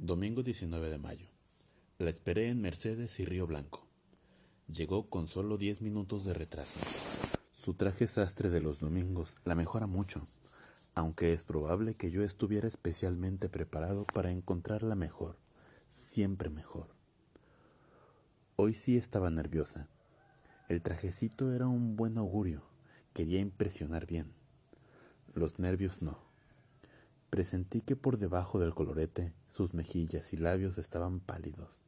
Domingo 19 de mayo. La esperé en Mercedes y Río Blanco. Llegó con solo diez minutos de retraso. Su traje sastre de los domingos la mejora mucho, aunque es probable que yo estuviera especialmente preparado para encontrarla mejor, siempre mejor. Hoy sí estaba nerviosa. El trajecito era un buen augurio, quería impresionar bien. Los nervios no. Presentí que por debajo del colorete sus mejillas y labios estaban pálidos.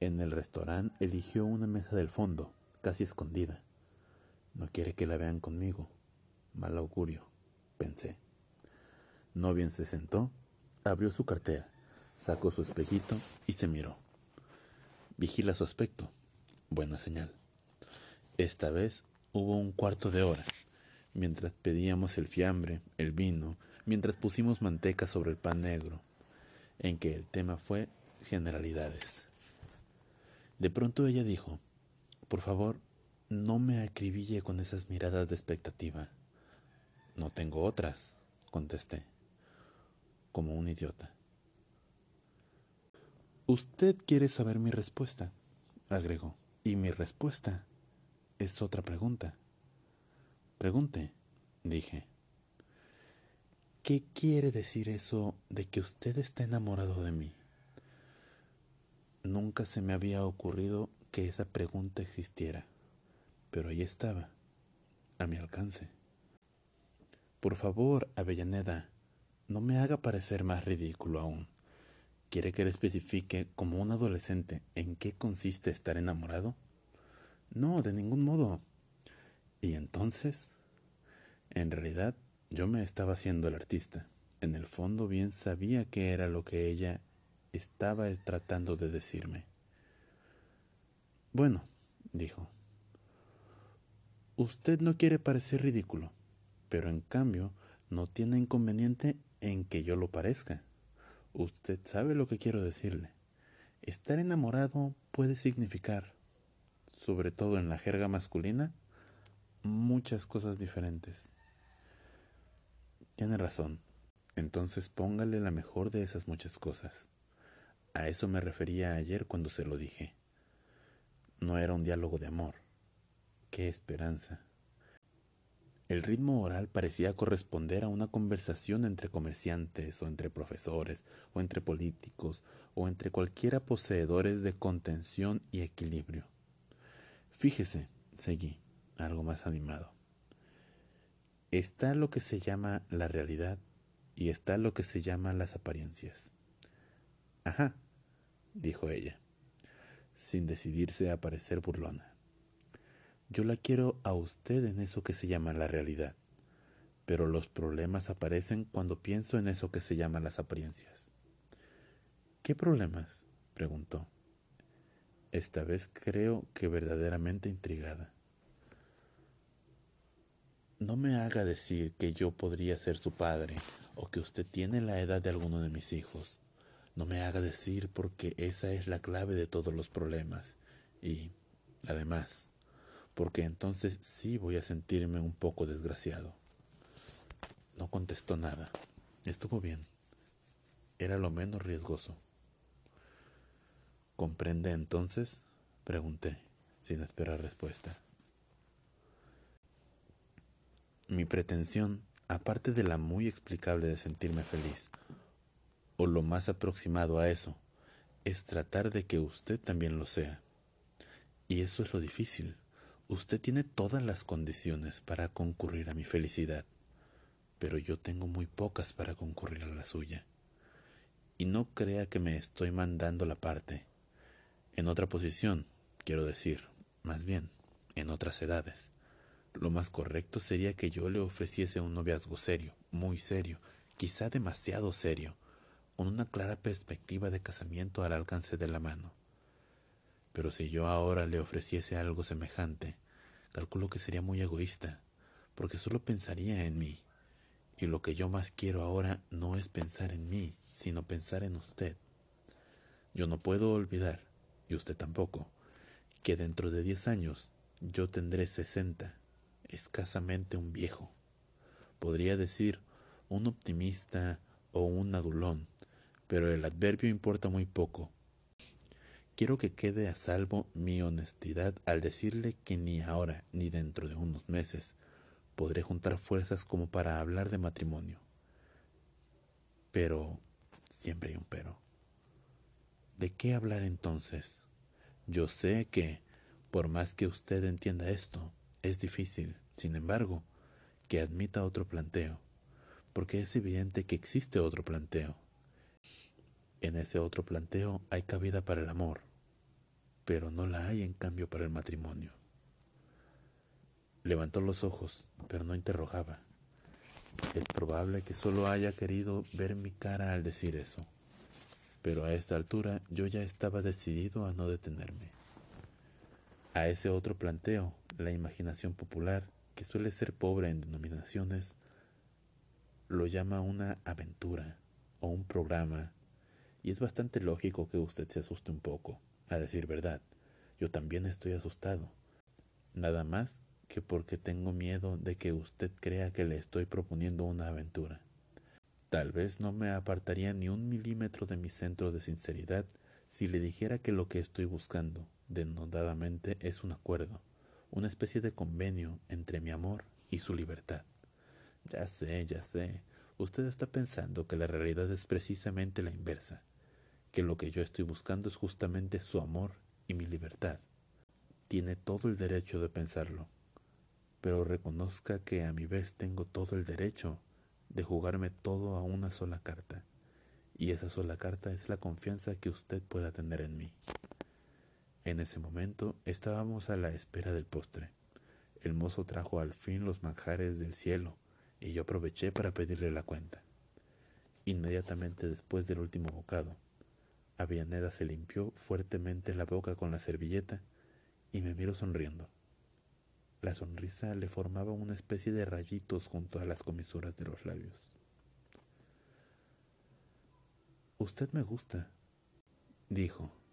En el restaurante eligió una mesa del fondo, casi escondida. No quiere que la vean conmigo. Mal augurio, pensé. No bien se sentó, abrió su cartera, sacó su espejito y se miró. Vigila su aspecto. Buena señal. Esta vez hubo un cuarto de hora, mientras pedíamos el fiambre, el vino, mientras pusimos manteca sobre el pan negro, en que el tema fue generalidades. De pronto ella dijo, por favor, no me acribille con esas miradas de expectativa. No tengo otras, contesté, como un idiota. Usted quiere saber mi respuesta, agregó, y mi respuesta es otra pregunta. Pregunte, dije. ¿Qué quiere decir eso de que usted está enamorado de mí? Nunca se me había ocurrido que esa pregunta existiera, pero ahí estaba, a mi alcance. Por favor, Avellaneda, no me haga parecer más ridículo aún. ¿Quiere que le especifique como un adolescente en qué consiste estar enamorado? No, de ningún modo. ¿Y entonces? En realidad, yo me estaba haciendo el artista. En el fondo bien sabía que era lo que ella estaba tratando de decirme. Bueno, dijo, usted no quiere parecer ridículo, pero en cambio no tiene inconveniente en que yo lo parezca. Usted sabe lo que quiero decirle. Estar enamorado puede significar, sobre todo en la jerga masculina, muchas cosas diferentes. Tiene razón. Entonces póngale la mejor de esas muchas cosas. A eso me refería ayer cuando se lo dije. No era un diálogo de amor. Qué esperanza. El ritmo oral parecía corresponder a una conversación entre comerciantes o entre profesores o entre políticos o entre cualquiera poseedores de contención y equilibrio. Fíjese, seguí, algo más animado. Está lo que se llama la realidad y está lo que se llama las apariencias. Ajá, dijo ella, sin decidirse a parecer burlona. Yo la quiero a usted en eso que se llama la realidad, pero los problemas aparecen cuando pienso en eso que se llama las apariencias. ¿Qué problemas? preguntó. Esta vez creo que verdaderamente intrigada. No me haga decir que yo podría ser su padre o que usted tiene la edad de alguno de mis hijos. No me haga decir porque esa es la clave de todos los problemas. Y, además, porque entonces sí voy a sentirme un poco desgraciado. No contestó nada. Estuvo bien. Era lo menos riesgoso. ¿Comprende entonces? pregunté, sin esperar respuesta. Mi pretensión, aparte de la muy explicable de sentirme feliz, o lo más aproximado a eso, es tratar de que usted también lo sea. Y eso es lo difícil. Usted tiene todas las condiciones para concurrir a mi felicidad, pero yo tengo muy pocas para concurrir a la suya. Y no crea que me estoy mandando la parte. En otra posición, quiero decir, más bien, en otras edades. Lo más correcto sería que yo le ofreciese un noviazgo serio, muy serio, quizá demasiado serio, con una clara perspectiva de casamiento al alcance de la mano. Pero si yo ahora le ofreciese algo semejante, calculo que sería muy egoísta, porque solo pensaría en mí. Y lo que yo más quiero ahora no es pensar en mí, sino pensar en usted. Yo no puedo olvidar, y usted tampoco, que dentro de diez años yo tendré sesenta, escasamente un viejo. Podría decir un optimista o un adulón, pero el adverbio importa muy poco. Quiero que quede a salvo mi honestidad al decirle que ni ahora ni dentro de unos meses podré juntar fuerzas como para hablar de matrimonio. Pero siempre hay un pero. ¿De qué hablar entonces? Yo sé que, por más que usted entienda esto, es difícil, sin embargo, que admita otro planteo, porque es evidente que existe otro planteo. En ese otro planteo hay cabida para el amor, pero no la hay en cambio para el matrimonio. Levantó los ojos, pero no interrogaba. Es probable que solo haya querido ver mi cara al decir eso, pero a esta altura yo ya estaba decidido a no detenerme. A ese otro planteo, la imaginación popular, que suele ser pobre en denominaciones, lo llama una aventura o un programa, y es bastante lógico que usted se asuste un poco, a decir verdad. Yo también estoy asustado. Nada más que porque tengo miedo de que usted crea que le estoy proponiendo una aventura. Tal vez no me apartaría ni un milímetro de mi centro de sinceridad si le dijera que lo que estoy buscando, denodadamente, es un acuerdo, una especie de convenio entre mi amor y su libertad. Ya sé, ya sé, usted está pensando que la realidad es precisamente la inversa, que lo que yo estoy buscando es justamente su amor y mi libertad. Tiene todo el derecho de pensarlo, pero reconozca que a mi vez tengo todo el derecho de jugarme todo a una sola carta, y esa sola carta es la confianza que usted pueda tener en mí. En ese momento estábamos a la espera del postre. El mozo trajo al fin los manjares del cielo, y yo aproveché para pedirle la cuenta. Inmediatamente después del último bocado, Avianeda se limpió fuertemente la boca con la servilleta y me miró sonriendo. La sonrisa le formaba una especie de rayitos junto a las comisuras de los labios. Usted me gusta, dijo.